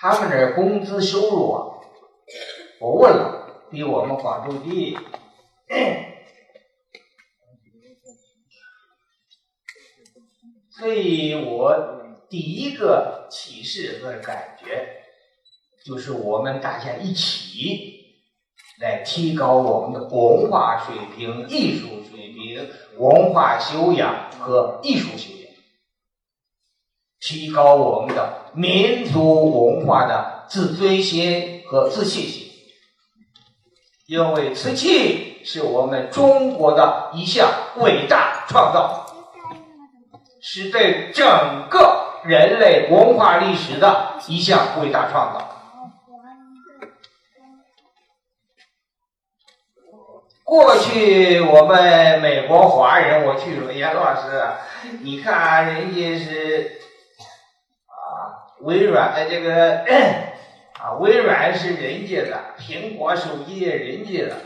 他们这工资收入啊，我问了，比我们广州低。所以我第一个启示和感觉，就是我们大家一起来提高我们的文化水平、艺术水平、文化修养和艺术修养，提高我们的民族文化的自尊心和自信心，因为瓷器是我们中国的一项伟大创造。是对整个人类文化历史的一项伟大创造。过去我们美国华人，我去说严老师，你看人家是，微软的这个 啊，微软是人家的，苹果手机人家的。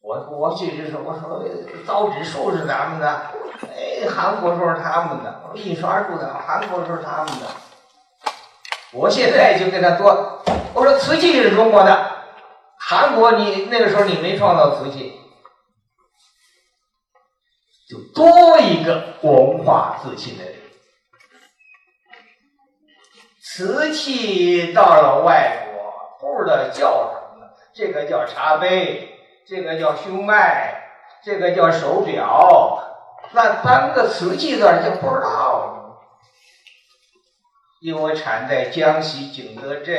我我其实说，我说造纸术是咱们的，哎，韩国说是他们的，印刷术的韩国说是他们的。我现在就跟他说，我说瓷器是中国的，韩国你那个时候你没创造瓷器，就多一个文化自信的人。瓷器到了外国，不知道叫什么，这个叫茶杯。这个叫胸麦，这个叫手表，那单个瓷器字就不知道了。因为产在江西景德镇，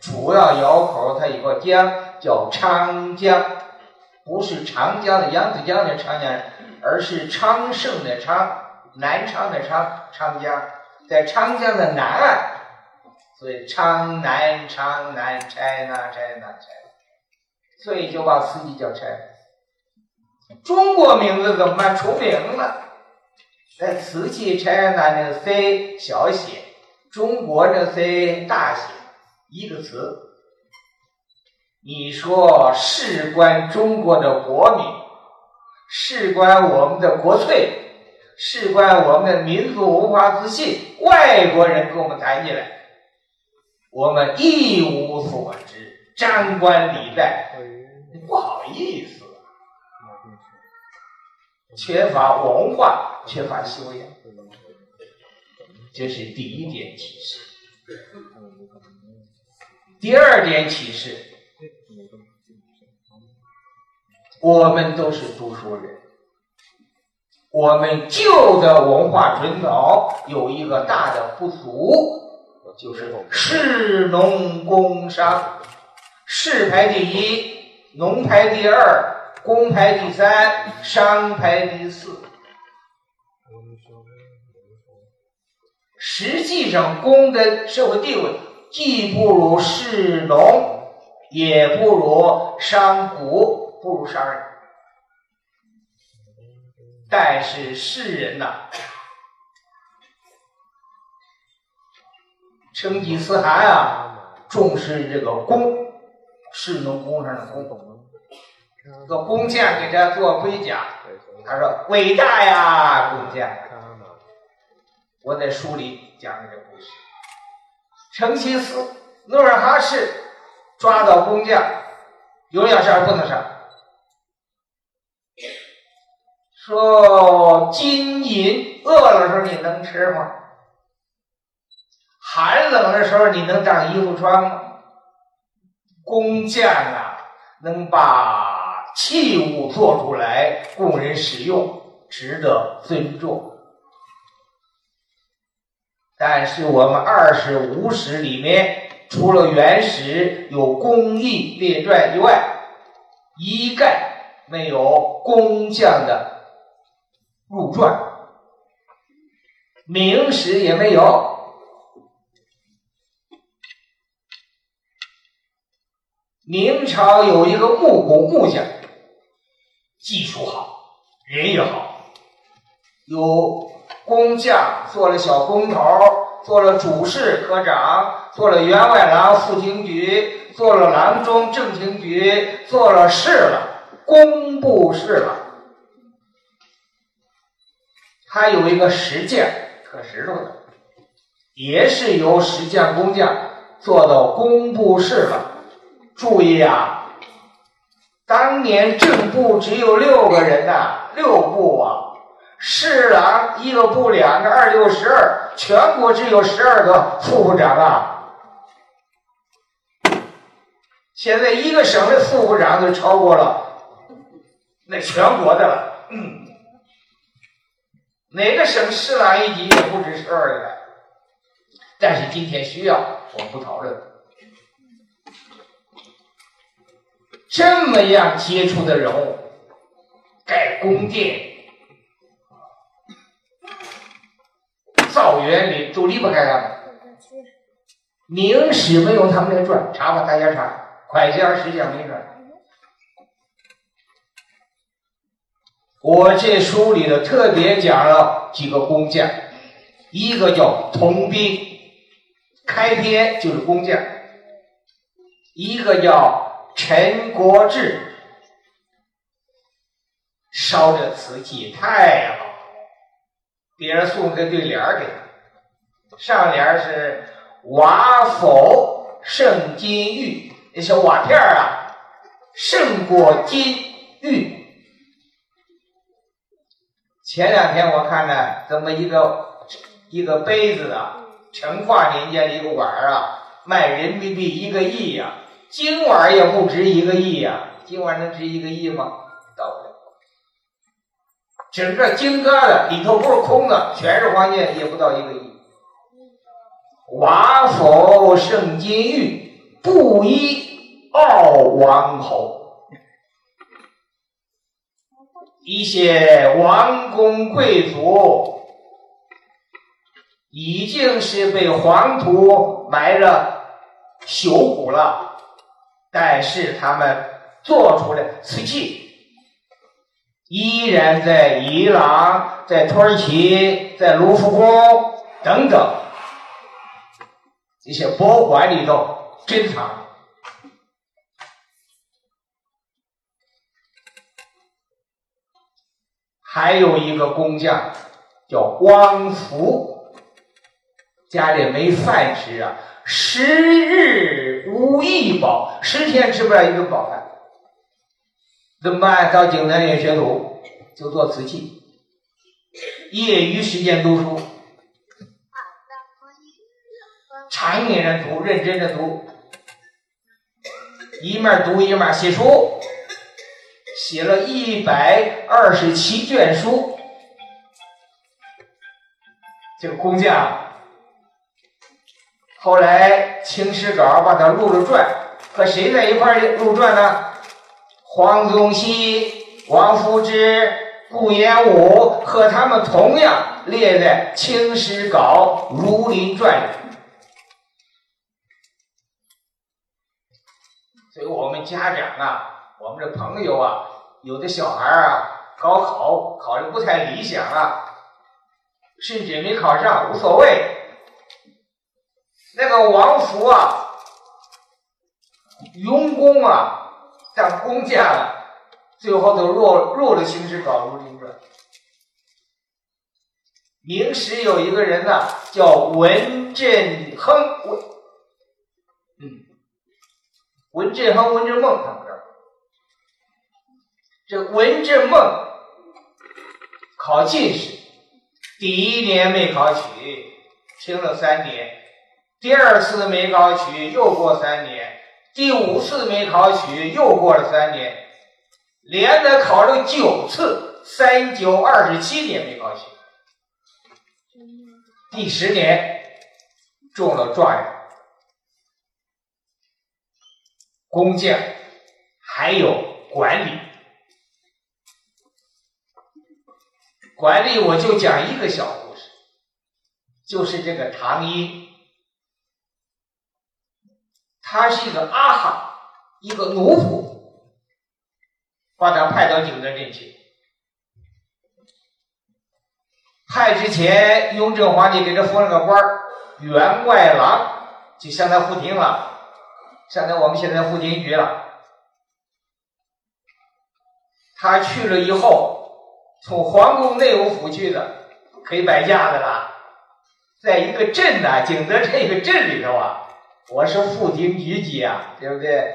主要窑口它有个江叫昌江，不是长江的扬子江的长江，而是昌盛的昌，南昌的昌，昌江在长江的南岸，所以昌南昌南 China China China。所以就把瓷器叫 China，。中国名字怎么办？重名了。那瓷器 China 那个 C 小写，中国这 C 大写，一个词。你说事关中国的国名，事关我们的国粹，事关我们的民族文化自信，外国人跟我们谈起来，我们一无所知。张冠李戴，不好意思，缺乏文化，缺乏修养，这是第一点启示。第二点启示，我们都是读书人，我们旧的文化传统有一个大的不足，就是士农工商。士排第一，农排第二，工排第三，商排第四。实际上，工的社会地位既不如士农，也不如商贾，不如商人。但是士人呐，成吉思汗啊，重视这个弓。士农工商的工，个工匠给他做盔甲，他说伟大呀，工匠。我在书里讲这个故事。成吉思努尔哈赤抓到工匠，有两事不能上。说金银饿了时候你能吃吗？寒冷的时候你能当衣服穿吗？工匠啊，能把器物做出来供人使用，值得尊重。但是我们二十五史里面，除了原始有工艺列传以外，一概没有工匠的入传，明史也没有。明朝有一个木工木匠，技术好，人也好，有工匠做了小工头，做了主事科长，做了员外郎副厅局，做了郎中正厅局，做了事了，工部事了。还有一个石匠刻石头的，也是由石匠工匠做到工部事了。注意啊，当年正部只有六个人呐，六部啊，侍郎一个部两个，二六十二，全国只有十二个副部长啊。现在一个省的副部长都超过了那全国的了。嗯，哪个省侍郎一级也不止十二个。但是今天需要，我们不讨论。这么样杰出的人物，盖宫殿、造园林，都离不开他们。明史没有他们的传，查吧，大家查。快将石匠名传。我这书里头特别讲了几个工匠，一个叫童兵，开篇就是工匠；一个叫陈国志，烧的瓷器太好，别人送个对联给他，上联是瓦否胜金玉。那些瓦片啊，胜过金玉。前两天我看了，这么一个一个杯子啊，成化年间的一个碗啊，卖人民币一个亿呀，金碗也不值一个亿呀，金碗能值一个亿吗？到不了。整个金疙瘩里头不是空的，全是黄金，也不到一个亿。瓦否胜金玉，布衣。傲王侯，一些王公贵族已经是被黄土埋了朽骨了，但是他们做出来瓷器，依然在伊朗、在土耳其、在卢浮宫等等一些博物馆里头珍藏。还有一个工匠叫光福，家里没饭吃啊，十日无一饱，十天吃不了一顿饱饭，怎么办？到景德镇学徒，就做瓷器，业余时间读书，长年的读，认真的读，一面读一面写书。写了一百二十七卷书，这个工匠后来青史稿把他录了传，和谁在一块录传呢？黄宗羲、王夫之、顾炎武和他们同样列在青史稿《儒林传》里。所以我们家长啊，我们的朋友啊。有的小孩啊，高考考的不太理想啊，甚至没考上，无所谓。那个王福啊，用功啊，当工匠了，最后都入入了行史稿录进传。明史有一个人呢，叫文振亨，文，嗯，文振亨、文振梦他们。这文振梦考进士，第一年没考取，停了三年；第二次没考取，又过三年；第五次没考取，又过了三年，连着考了九次，三九二十七年没考取。第十年中了状元，工匠还有管理。管理我就讲一个小故事，就是这个唐英，他是一个阿哈，一个奴仆，把他派到景德镇去。派之前，雍正皇帝给他封了个官，员外郎，就相当于户廷了，相当于我们现在户廷局了。他去了以后。从皇宫内务府去的，可以摆架子了。在一个镇呐，景德镇一个镇里头啊，我是副厅局级啊，对不对？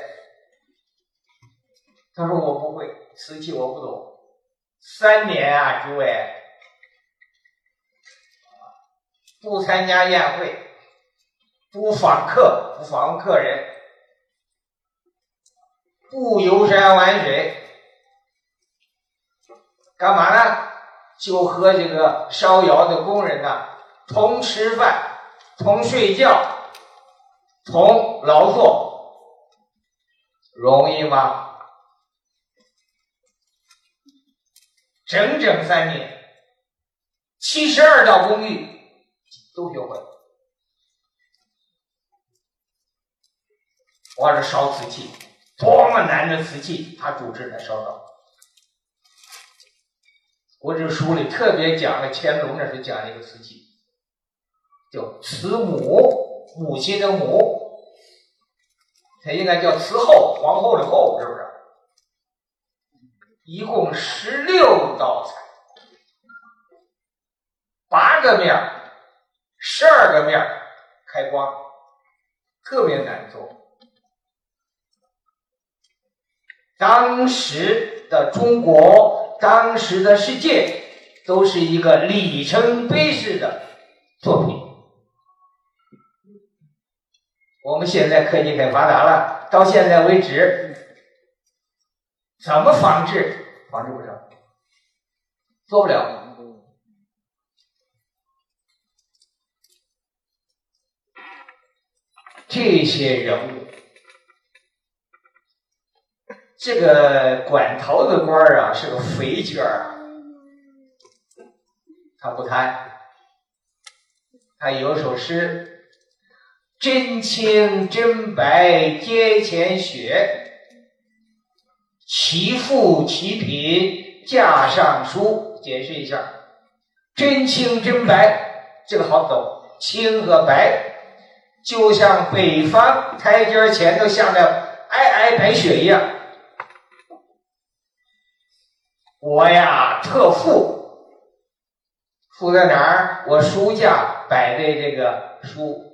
他说我不会瓷器，我不懂。三年啊，诸位，不参加宴会，不访客，不访客人，不游山玩水，干嘛呢？就和这个烧窑的工人呢。同吃饭，同睡觉，同劳作，容易吗？整整三年，七十二道工艺都学会了。我是烧瓷器，多么难的瓷器，他主持来烧到。我这书里特别讲了乾隆那时候讲了一个瓷器。叫慈母，母亲的母，它应该叫慈后，皇后的后，是不是？一共十六道菜，八个面十二个面开光，特别难做。当时的中国，当时的世界，都是一个里程碑式的作品。我们现在科技很发达了，到现在为止，怎么仿制？仿制不成，做不了。这些人物，这个管头的官儿啊，是个肥角儿，他不贪，他有首诗。真青真白阶前雪，其富其贫架上书。解释一下，真青真白这个好懂，青和白就像北方台阶前头下的皑皑白雪一样。我呀特富，富在哪儿？我书架摆的这个书。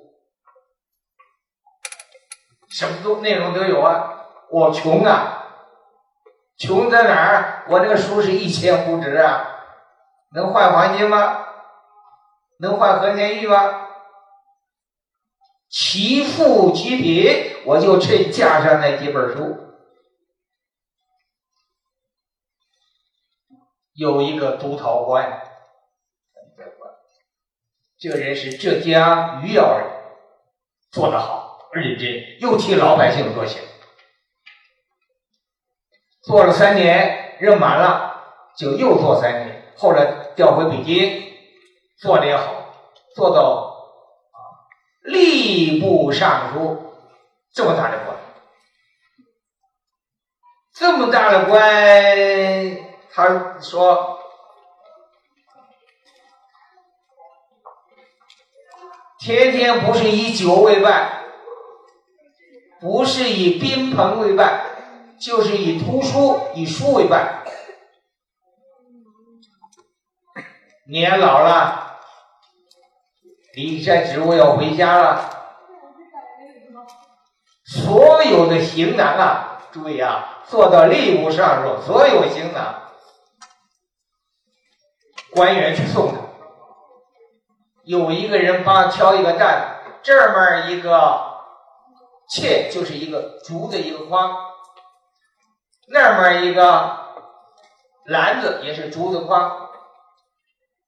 什么都内容都有啊！我穷啊，穷在哪儿？我这个书是一千户纸啊，能换黄金吗？能换和田玉吗？其富其贫，我就趁架上那几本书。有一个督陶官，这人是浙江余姚人，做得好。认真，又替老百姓着想，做了三年，任满了，就又做三年。后来调回北京，做的也好，做到啊吏部尚书这么大的官，这么大的官，他说，天天不是以酒为伴。不是以宾朋为伴，就是以图书、以书为伴。年老了，离开职务要回家了，所有的行囊啊，注意啊，做到吏部尚书，所有行囊，官员去送他，有一个人帮挑一个担，这面一个。切就是一个竹的一个筐，那么一个篮子也是竹子筐，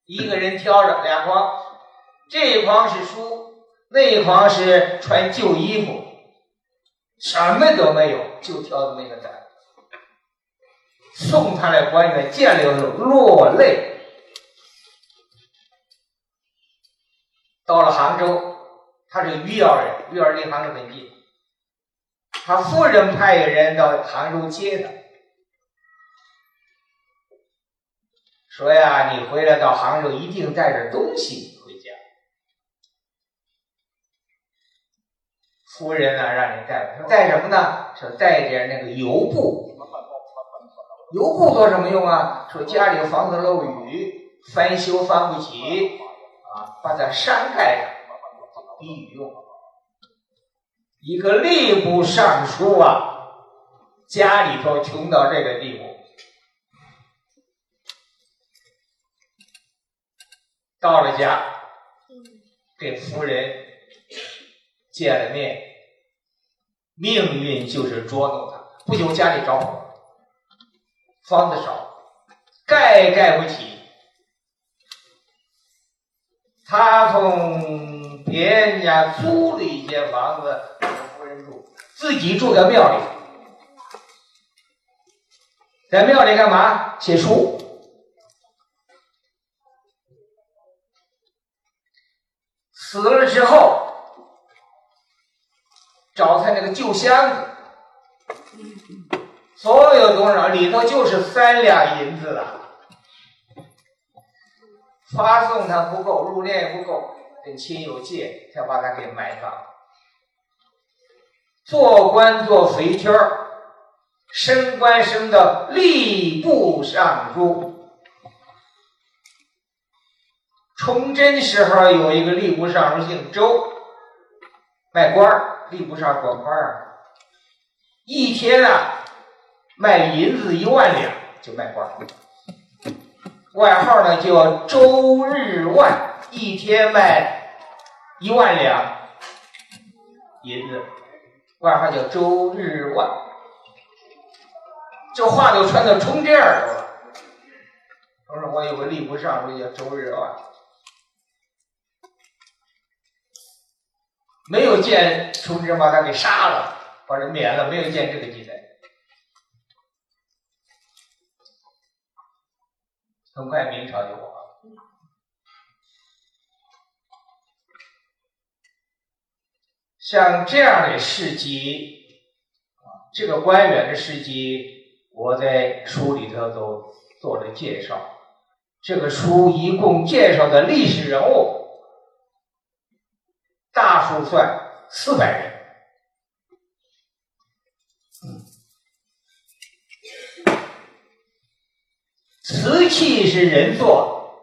一个人挑着俩筐，这一筐是书，那一筐是穿旧衣服，什么都没有，就挑的那个担。送他的官员见了落泪。到了杭州，他是余姚人，余姚离杭州很近。他夫人派人到杭州接他，说呀：“你回来到杭州，一定带点东西回家。”夫人呢，让你带，说带什么呢？说带点那个油布。油布做什么用啊？说家里房子漏雨，翻修翻不起，啊，把它删开，比喻用。一个吏部尚书啊，家里头穷到这个地步，到了家，给夫人见了面，命运就是捉弄他，不久家里着火，房子少，盖盖不起，他从别人家租了一间房子。自己住在庙里，在庙里干嘛？写书。死了之后，找他那个旧箱子，所有多少里头就是三两银子了。发送他不够，入殓也不够，跟亲友借，才把他给埋葬。做官做肥圈儿，升官升到吏部尚书。崇祯时候有一个吏部尚书姓周，卖官儿，吏部上官儿，一天啊卖银子一万两就卖官儿，外号呢叫周日万，一天卖一万两银子。外号叫周日万，这话都传到崇祯耳朵了。我说我有个吏部尚书叫周日万，没有见崇祯把他给杀了，把人免了，没有见这个记载。很快明朝就亡。像这样的事迹，啊，这个官员的事迹，我在书里头都做了介绍。这个书一共介绍的历史人物，大数算四百人。瓷器是人做，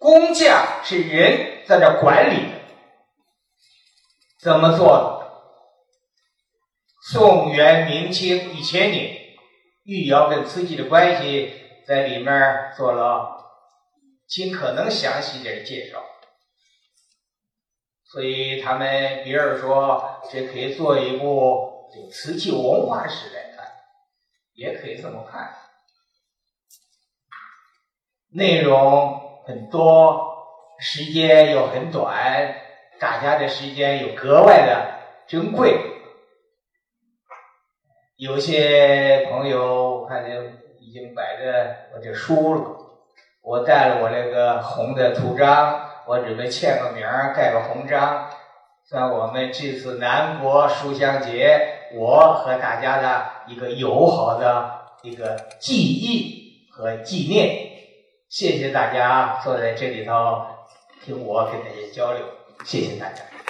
工匠是人在这管理。怎么做？宋元明清一千年，玉窑跟瓷器的关系在里面做了尽可能详细的介绍。所以他们别人说这可以做一部这瓷器文化史来看，也可以这么看。内容很多，时间又很短。大家的时间又格外的珍贵，有些朋友我看见已经摆着我这书了，我带了我那个红的图章，我准备签个名儿，盖个红章，算我们这次南国书香节我和大家的一个友好的一个记忆和纪念。谢谢大家坐在这里头听我跟大家交流。谢谢大家。